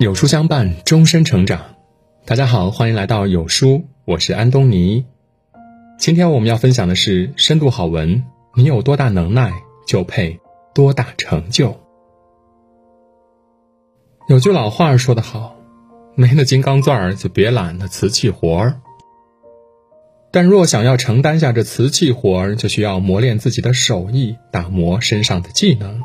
有书相伴，终身成长。大家好，欢迎来到有书，我是安东尼。今天我们要分享的是深度好文：你有多大能耐，就配多大成就。有句老话说得好，没那金刚钻儿，就别揽那瓷器活儿。但若想要承担下这瓷器活儿，就需要磨练自己的手艺，打磨身上的技能。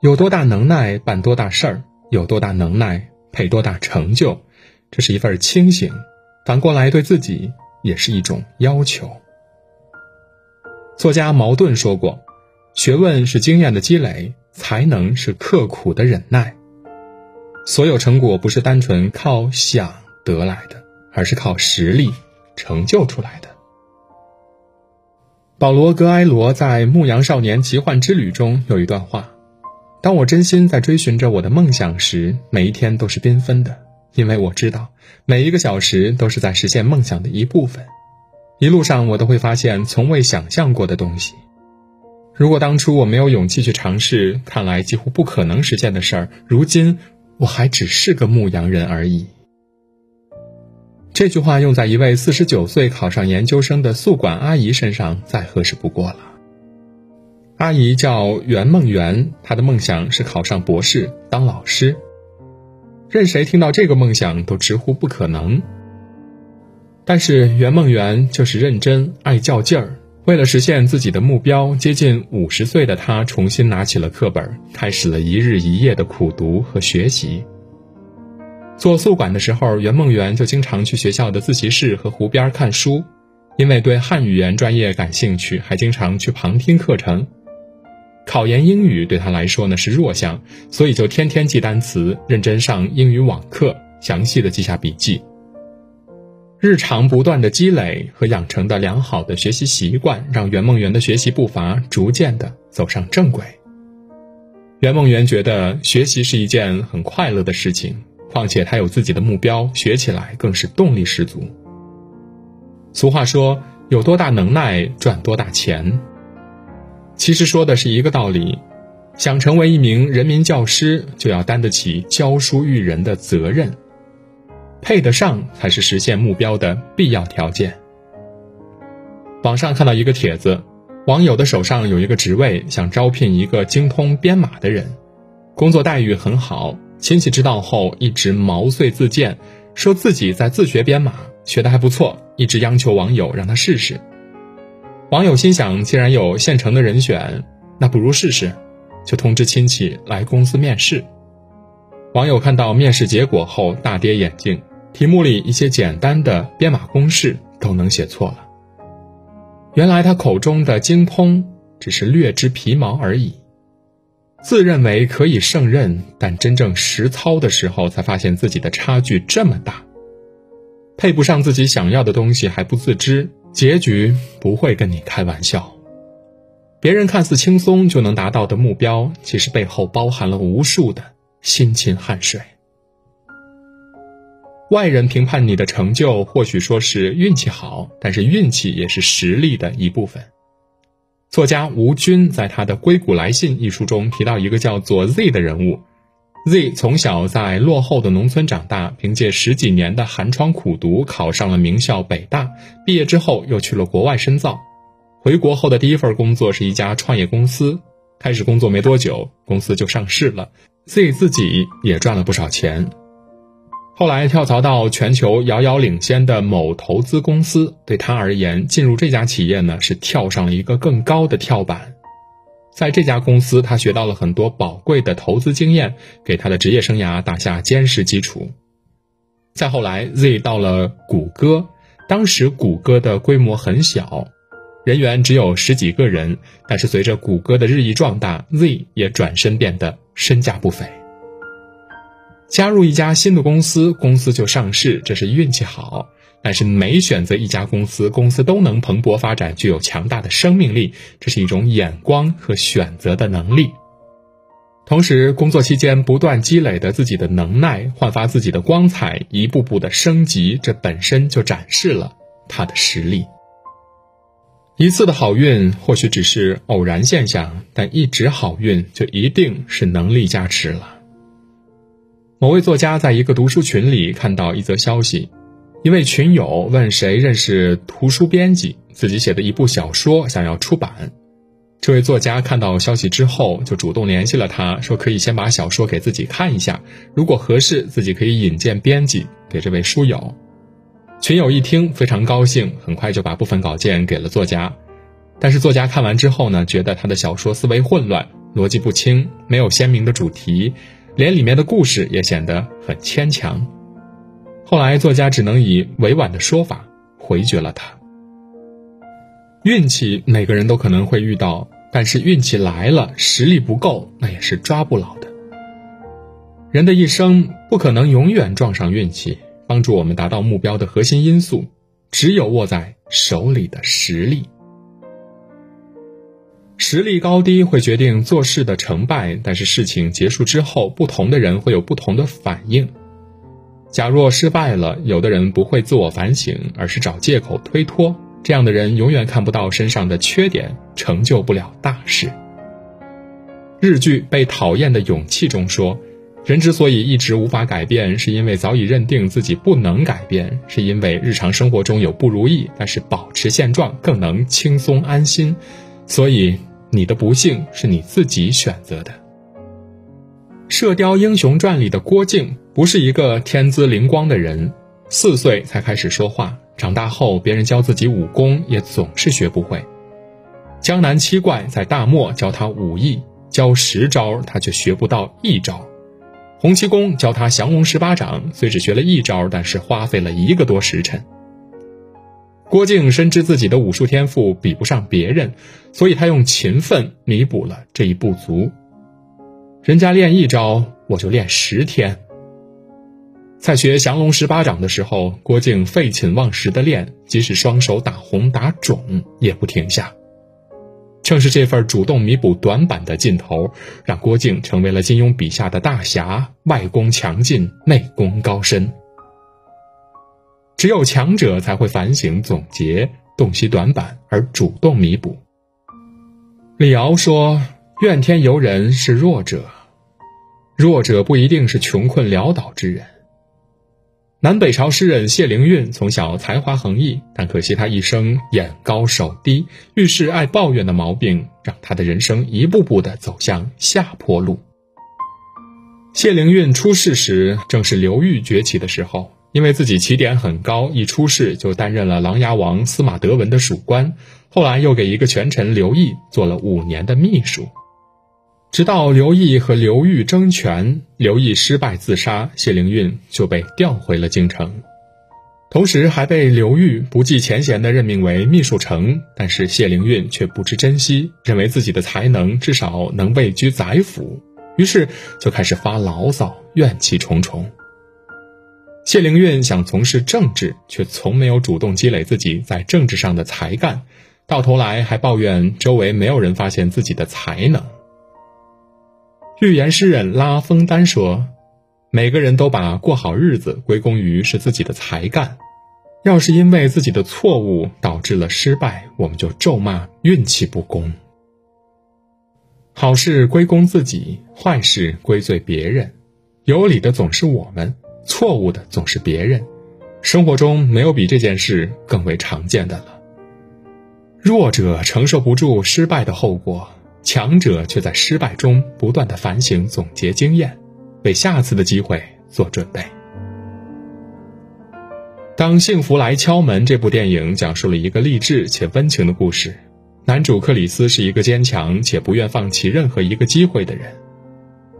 有多大能耐，办多大事儿。有多大能耐，配多大成就，这是一份清醒；反过来对自己也是一种要求。作家茅盾说过：“学问是经验的积累，才能是刻苦的忍耐。所有成果不是单纯靠想得来的，而是靠实力成就出来的。”保罗·格埃罗在《牧羊少年奇幻之旅》中有一段话。当我真心在追寻着我的梦想时，每一天都是缤纷的，因为我知道每一个小时都是在实现梦想的一部分。一路上，我都会发现从未想象过的东西。如果当初我没有勇气去尝试，看来几乎不可能实现的事儿，如今我还只是个牧羊人而已。这句话用在一位四十九岁考上研究生的宿管阿姨身上，再合适不过了。阿姨叫袁梦圆，她的梦想是考上博士当老师。任谁听到这个梦想都直呼不可能。但是袁梦圆就是认真爱较劲儿，为了实现自己的目标，接近五十岁的她重新拿起了课本，开始了一日一夜的苦读和学习。做宿管的时候，袁梦圆就经常去学校的自习室和湖边看书，因为对汉语言专业感兴趣，还经常去旁听课程。考研英语对他来说呢是弱项，所以就天天记单词，认真上英语网课，详细的记下笔记。日常不断的积累和养成的良好的学习习惯，让袁梦圆的学习步伐逐渐的走上正轨。袁梦圆觉得学习是一件很快乐的事情，况且他有自己的目标，学起来更是动力十足。俗话说，有多大能耐赚多大钱。其实说的是一个道理，想成为一名人民教师，就要担得起教书育人的责任，配得上才是实现目标的必要条件。网上看到一个帖子，网友的手上有一个职位，想招聘一个精通编码的人，工作待遇很好。亲戚知道后一直毛遂自荐，说自己在自学编码，学得还不错，一直央求网友让他试试。网友心想，既然有现成的人选，那不如试试，就通知亲戚来公司面试。网友看到面试结果后大跌眼镜，题目里一些简单的编码公式都能写错了。原来他口中的精通只是略知皮毛而已，自认为可以胜任，但真正实操的时候，才发现自己的差距这么大，配不上自己想要的东西还不自知。结局不会跟你开玩笑。别人看似轻松就能达到的目标，其实背后包含了无数的辛勤汗水。外人评判你的成就，或许说是运气好，但是运气也是实力的一部分。作家吴军在他的《硅谷来信》一书中提到一个叫做 Z 的人物。Z 从小在落后的农村长大，凭借十几年的寒窗苦读，考上了名校北大。毕业之后，又去了国外深造。回国后的第一份工作是一家创业公司。开始工作没多久，公司就上市了，Z 自己也赚了不少钱。后来跳槽到全球遥遥领先的某投资公司，对他而言，进入这家企业呢，是跳上了一个更高的跳板。在这家公司，他学到了很多宝贵的投资经验，给他的职业生涯打下坚实基础。再后来，Z 到了谷歌，当时谷歌的规模很小，人员只有十几个人，但是随着谷歌的日益壮大，Z 也转身变得身价不菲。加入一家新的公司，公司就上市，这是运气好。但是每选择一家公司，公司都能蓬勃发展，具有强大的生命力，这是一种眼光和选择的能力。同时，工作期间不断积累的自己的能耐，焕发自己的光彩，一步步的升级，这本身就展示了他的实力。一次的好运或许只是偶然现象，但一直好运就一定是能力加持了。某位作家在一个读书群里看到一则消息，一位群友问谁认识图书编辑，自己写的一部小说想要出版。这位作家看到消息之后，就主动联系了他，说可以先把小说给自己看一下，如果合适，自己可以引荐编辑给这位书友。群友一听非常高兴，很快就把部分稿件给了作家。但是作家看完之后呢，觉得他的小说思维混乱，逻辑不清，没有鲜明的主题。连里面的故事也显得很牵强，后来作家只能以委婉的说法回绝了他。运气每个人都可能会遇到，但是运气来了，实力不够，那也是抓不牢的。人的一生不可能永远撞上运气，帮助我们达到目标的核心因素，只有握在手里的实力。实力高低会决定做事的成败，但是事情结束之后，不同的人会有不同的反应。假若失败了，有的人不会自我反省，而是找借口推脱，这样的人永远看不到身上的缺点，成就不了大事。日剧《被讨厌的勇气》中说，人之所以一直无法改变，是因为早已认定自己不能改变，是因为日常生活中有不如意，但是保持现状更能轻松安心，所以。你的不幸是你自己选择的。《射雕英雄传》里的郭靖不是一个天资灵光的人，四岁才开始说话，长大后别人教自己武功也总是学不会。江南七怪在大漠教他武艺，教十招他却学不到一招。洪七公教他降龙十八掌，虽只学了一招，但是花费了一个多时辰。郭靖深知自己的武术天赋比不上别人，所以他用勤奋弥补了这一不足。人家练一招，我就练十天。在学降龙十八掌的时候，郭靖废寝忘食的练，即使双手打红打肿也不停下。正是这份主动弥补短板的劲头，让郭靖成为了金庸笔下的大侠，外功强劲，内功高深。只有强者才会反省总结，洞悉短板而主动弥补。李敖说：“怨天尤人是弱者，弱者不一定是穷困潦倒之人。”南北朝诗人谢灵运从小才华横溢，但可惜他一生眼高手低、遇事爱抱怨的毛病，让他的人生一步步的走向下坡路。谢灵运出世时，正是刘裕崛起的时候。因为自己起点很高，一出世就担任了琅琊王司马德文的属官，后来又给一个权臣刘毅做了五年的秘书。直到刘毅和刘裕争权，刘毅失败自杀，谢灵运就被调回了京城，同时还被刘裕不计前嫌地任命为秘书丞。但是谢灵运却不知珍惜，认为自己的才能至少能位居宰府，于是就开始发牢骚，怨气重重。谢灵运想从事政治，却从没有主动积累自己在政治上的才干，到头来还抱怨周围没有人发现自己的才能。预言诗人拉封丹说：“每个人都把过好日子归功于是自己的才干，要是因为自己的错误导致了失败，我们就咒骂运气不公。好事归功自己，坏事归罪别人，有理的总是我们。”错误的总是别人，生活中没有比这件事更为常见的了。弱者承受不住失败的后果，强者却在失败中不断的反省总结经验，为下次的机会做准备。当幸福来敲门这部电影讲述了一个励志且温情的故事，男主克里斯是一个坚强且不愿放弃任何一个机会的人。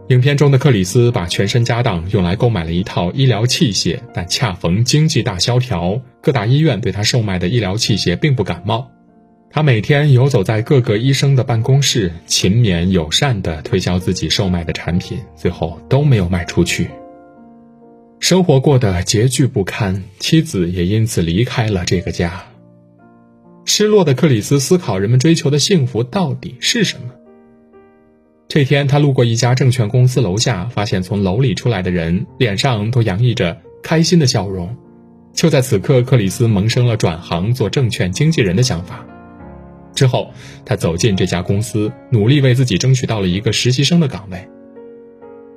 影片中的克里斯把全身家当用来购买了一套医疗器械，但恰逢经济大萧条，各大医院对他售卖的医疗器械并不感冒。他每天游走在各个医生的办公室，勤勉友善地推销自己售卖的产品，最后都没有卖出去。生活过得拮据不堪，妻子也因此离开了这个家。失落的克里斯思考：人们追求的幸福到底是什么？这天，他路过一家证券公司楼下，发现从楼里出来的人脸上都洋溢着开心的笑容。就在此刻，克里斯萌生了转行做证券经纪人的想法。之后，他走进这家公司，努力为自己争取到了一个实习生的岗位。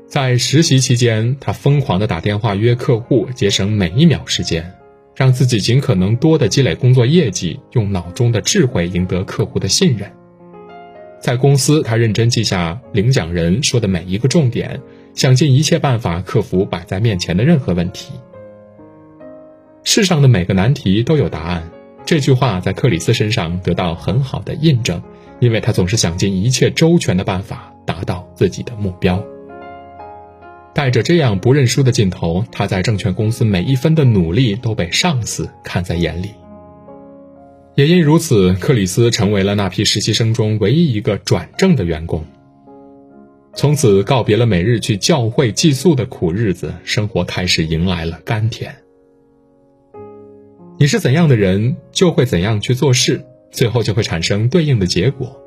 在实习期间，他疯狂地打电话约客户，节省每一秒时间，让自己尽可能多的积累工作业绩，用脑中的智慧赢得客户的信任。在公司，他认真记下领奖人说的每一个重点，想尽一切办法克服摆在面前的任何问题。世上的每个难题都有答案，这句话在克里斯身上得到很好的印证，因为他总是想尽一切周全的办法达到自己的目标。带着这样不认输的劲头，他在证券公司每一分的努力都被上司看在眼里。也因如此，克里斯成为了那批实习生中唯一一个转正的员工。从此告别了每日去教会寄宿的苦日子，生活开始迎来了甘甜。你是怎样的人，就会怎样去做事，最后就会产生对应的结果。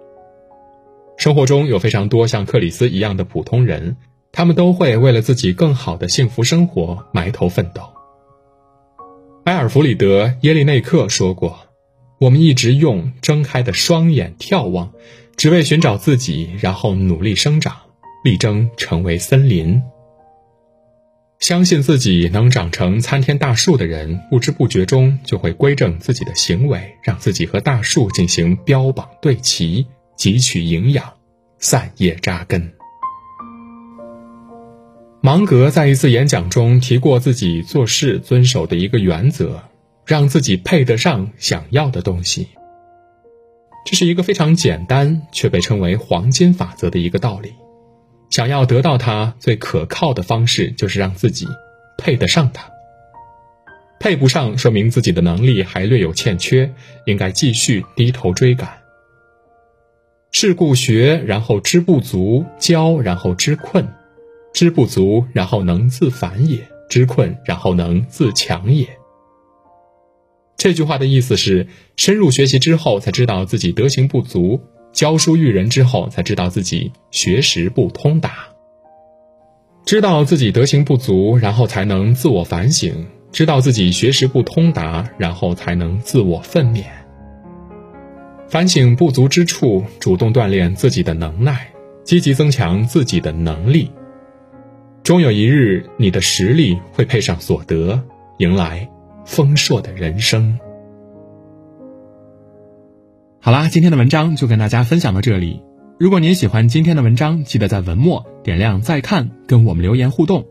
生活中有非常多像克里斯一样的普通人。他们都会为了自己更好的幸福生活埋头奋斗。埃尔弗里德·耶利内克说过：“我们一直用睁开的双眼眺望，只为寻找自己，然后努力生长，力争成为森林。相信自己能长成参天大树的人，不知不觉中就会规正自己的行为，让自己和大树进行标榜对齐，汲取营养，散叶扎根。”芒格在一次演讲中提过自己做事遵守的一个原则：让自己配得上想要的东西。这是一个非常简单却被称为“黄金法则”的一个道理。想要得到它，最可靠的方式就是让自己配得上它。配不上，说明自己的能力还略有欠缺，应该继续低头追赶。是故学，然后知不足；教，然后知困。知不足，然后能自反也；知困，然后能自强也。这句话的意思是：深入学习之后，才知道自己德行不足；教书育人之后，才知道自己学识不通达。知道自己德行不足，然后才能自我反省；知道自己学识不通达，然后才能自我奋勉。反省不足之处，主动锻炼自己的能耐，积极增强自己的能力。终有一日，你的实力会配上所得，迎来丰硕的人生。好啦，今天的文章就跟大家分享到这里。如果您喜欢今天的文章，记得在文末点亮再看，跟我们留言互动。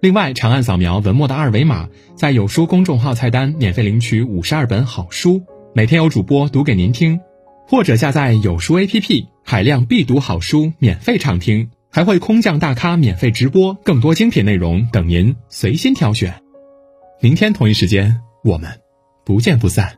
另外，长按扫描文末的二维码，在有书公众号菜单免费领取五十二本好书，每天有主播读给您听，或者下载有书 APP，海量必读好书免费畅听。还会空降大咖免费直播，更多精品内容等您随心挑选。明天同一时间，我们不见不散。